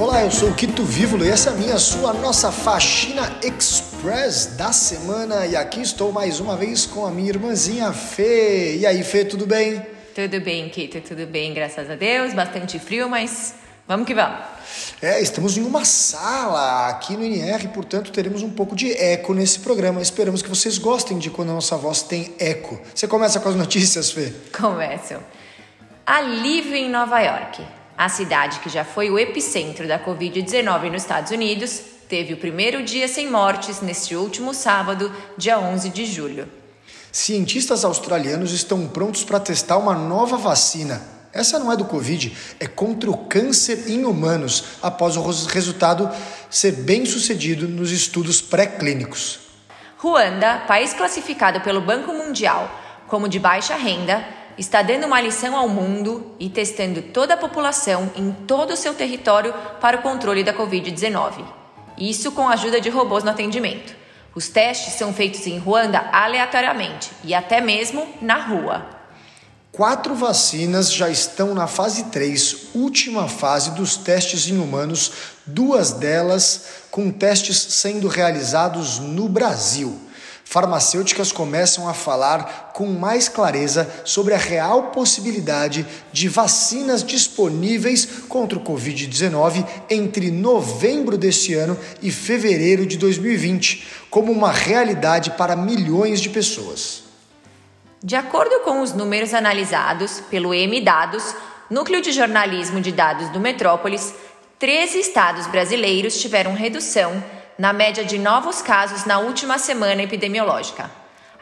Olá, eu sou o Quito Vívulo e essa é a minha, sua, nossa faxina express da semana. E aqui estou mais uma vez com a minha irmãzinha Fê. E aí, Fê, tudo bem? Tudo bem, Quito, tudo bem, graças a Deus. Bastante frio, mas vamos que vamos. É, estamos em uma sala aqui no NR, portanto teremos um pouco de eco nesse programa. Esperamos que vocês gostem de quando a nossa voz tem eco. Você começa com as notícias, Fê? Começo. Alívio em Nova York. A cidade que já foi o epicentro da Covid-19 nos Estados Unidos teve o primeiro dia sem mortes neste último sábado, dia 11 de julho. Cientistas australianos estão prontos para testar uma nova vacina. Essa não é do Covid, é contra o câncer em humanos, após o resultado ser bem sucedido nos estudos pré-clínicos. Ruanda, país classificado pelo Banco Mundial como de baixa renda, está dando uma lição ao mundo e testando toda a população em todo o seu território para o controle da Covid-19. Isso com a ajuda de robôs no atendimento. Os testes são feitos em Ruanda aleatoriamente e até mesmo na rua. Quatro vacinas já estão na fase 3, última fase dos testes em humanos, duas delas com testes sendo realizados no Brasil farmacêuticas começam a falar com mais clareza sobre a real possibilidade de vacinas disponíveis contra o Covid-19 entre novembro deste ano e fevereiro de 2020, como uma realidade para milhões de pessoas. De acordo com os números analisados pelo M-Dados, Núcleo de Jornalismo de Dados do Metrópolis, 13 estados brasileiros tiveram redução na média de novos casos na última semana epidemiológica.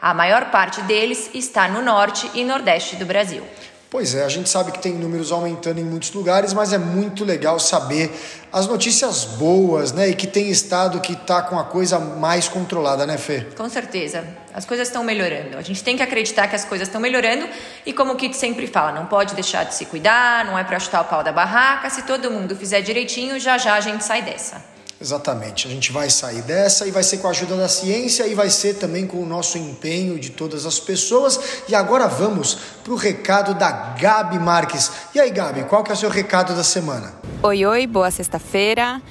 A maior parte deles está no norte e nordeste do Brasil. Pois é, a gente sabe que tem números aumentando em muitos lugares, mas é muito legal saber as notícias boas, né? E que tem estado que está com a coisa mais controlada, né, Fê? Com certeza. As coisas estão melhorando. A gente tem que acreditar que as coisas estão melhorando e, como o Kit sempre fala, não pode deixar de se cuidar, não é para chutar o pau da barraca. Se todo mundo fizer direitinho, já já a gente sai dessa. Exatamente. A gente vai sair dessa e vai ser com a ajuda da ciência e vai ser também com o nosso empenho de todas as pessoas. E agora vamos para o recado da Gabi Marques. E aí, Gabi, qual que é o seu recado da semana? Oi, oi, boa sexta-feira.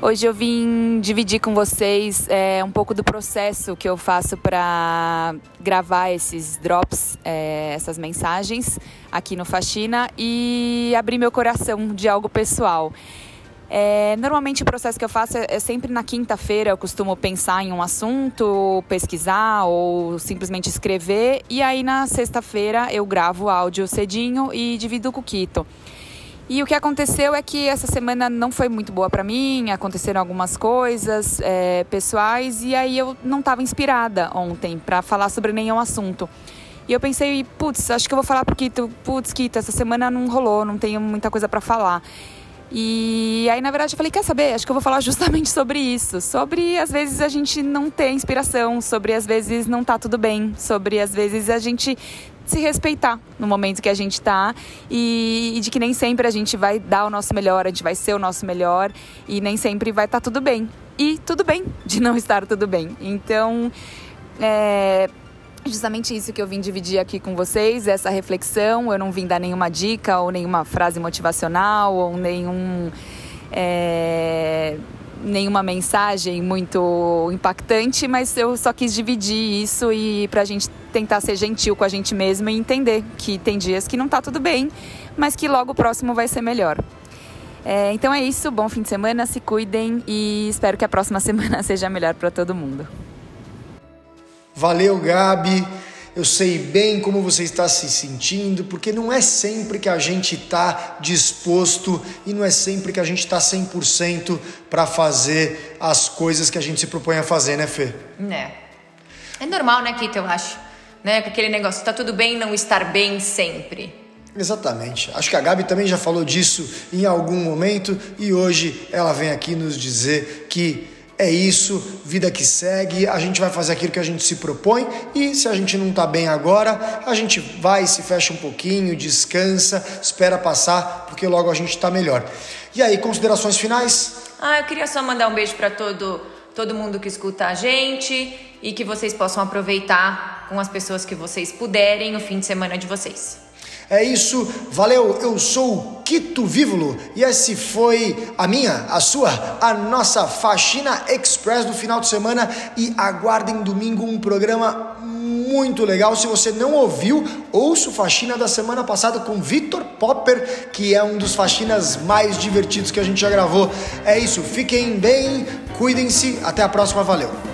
Hoje eu vim dividir com vocês é, um pouco do processo que eu faço para gravar esses drops, é, essas mensagens aqui no Faxina e abrir meu coração de algo pessoal. É, normalmente o processo que eu faço é, é sempre na quinta-feira, eu costumo pensar em um assunto, pesquisar ou simplesmente escrever, e aí na sexta-feira eu gravo o áudio cedinho e divido com o Kito. E o que aconteceu é que essa semana não foi muito boa para mim, aconteceram algumas coisas é, pessoais e aí eu não estava inspirada ontem para falar sobre nenhum assunto. E eu pensei, putz, acho que eu vou falar pro Kito, putz, Kito, essa semana não rolou, não tenho muita coisa para falar. E aí, na verdade, eu falei: quer saber? Acho que eu vou falar justamente sobre isso. Sobre às vezes a gente não ter inspiração, sobre às vezes não tá tudo bem, sobre às vezes a gente se respeitar no momento que a gente está e, e, de que nem sempre a gente vai dar o nosso melhor, a gente vai ser o nosso melhor e nem sempre vai estar tá tudo bem. E tudo bem de não estar tudo bem. Então, é, justamente isso que eu vim dividir aqui com vocês, essa reflexão. Eu não vim dar nenhuma dica ou nenhuma frase motivacional ou nenhum. É, nenhuma mensagem muito impactante, mas eu só quis dividir isso e para a gente tentar ser gentil com a gente mesmo e entender que tem dias que não tá tudo bem, mas que logo o próximo vai ser melhor. É, então é isso, bom fim de semana, se cuidem e espero que a próxima semana seja melhor para todo mundo. Valeu, Gabi. Eu sei bem como você está se sentindo, porque não é sempre que a gente está disposto e não é sempre que a gente está 100% para fazer as coisas que a gente se propõe a fazer, né, Fê? É. É normal, né, Kito, eu acho. Né? Com aquele negócio, está tudo bem não estar bem sempre. Exatamente. Acho que a Gabi também já falou disso em algum momento e hoje ela vem aqui nos dizer que é isso, vida que segue, a gente vai fazer aquilo que a gente se propõe e se a gente não está bem agora, a gente vai, se fecha um pouquinho, descansa, espera passar, porque logo a gente está melhor. E aí, considerações finais? Ah, eu queria só mandar um beijo para todo, todo mundo que escuta a gente e que vocês possam aproveitar com as pessoas que vocês puderem o fim de semana de vocês. É isso, valeu, eu sou o Quito Vívolo e esse foi a minha, a sua, a nossa Faxina Express do final de semana e aguardem domingo um programa muito legal. Se você não ouviu, ouça o Faxina da semana passada com Vitor Popper, que é um dos faxinas mais divertidos que a gente já gravou. É isso, fiquem bem, cuidem-se, até a próxima, valeu!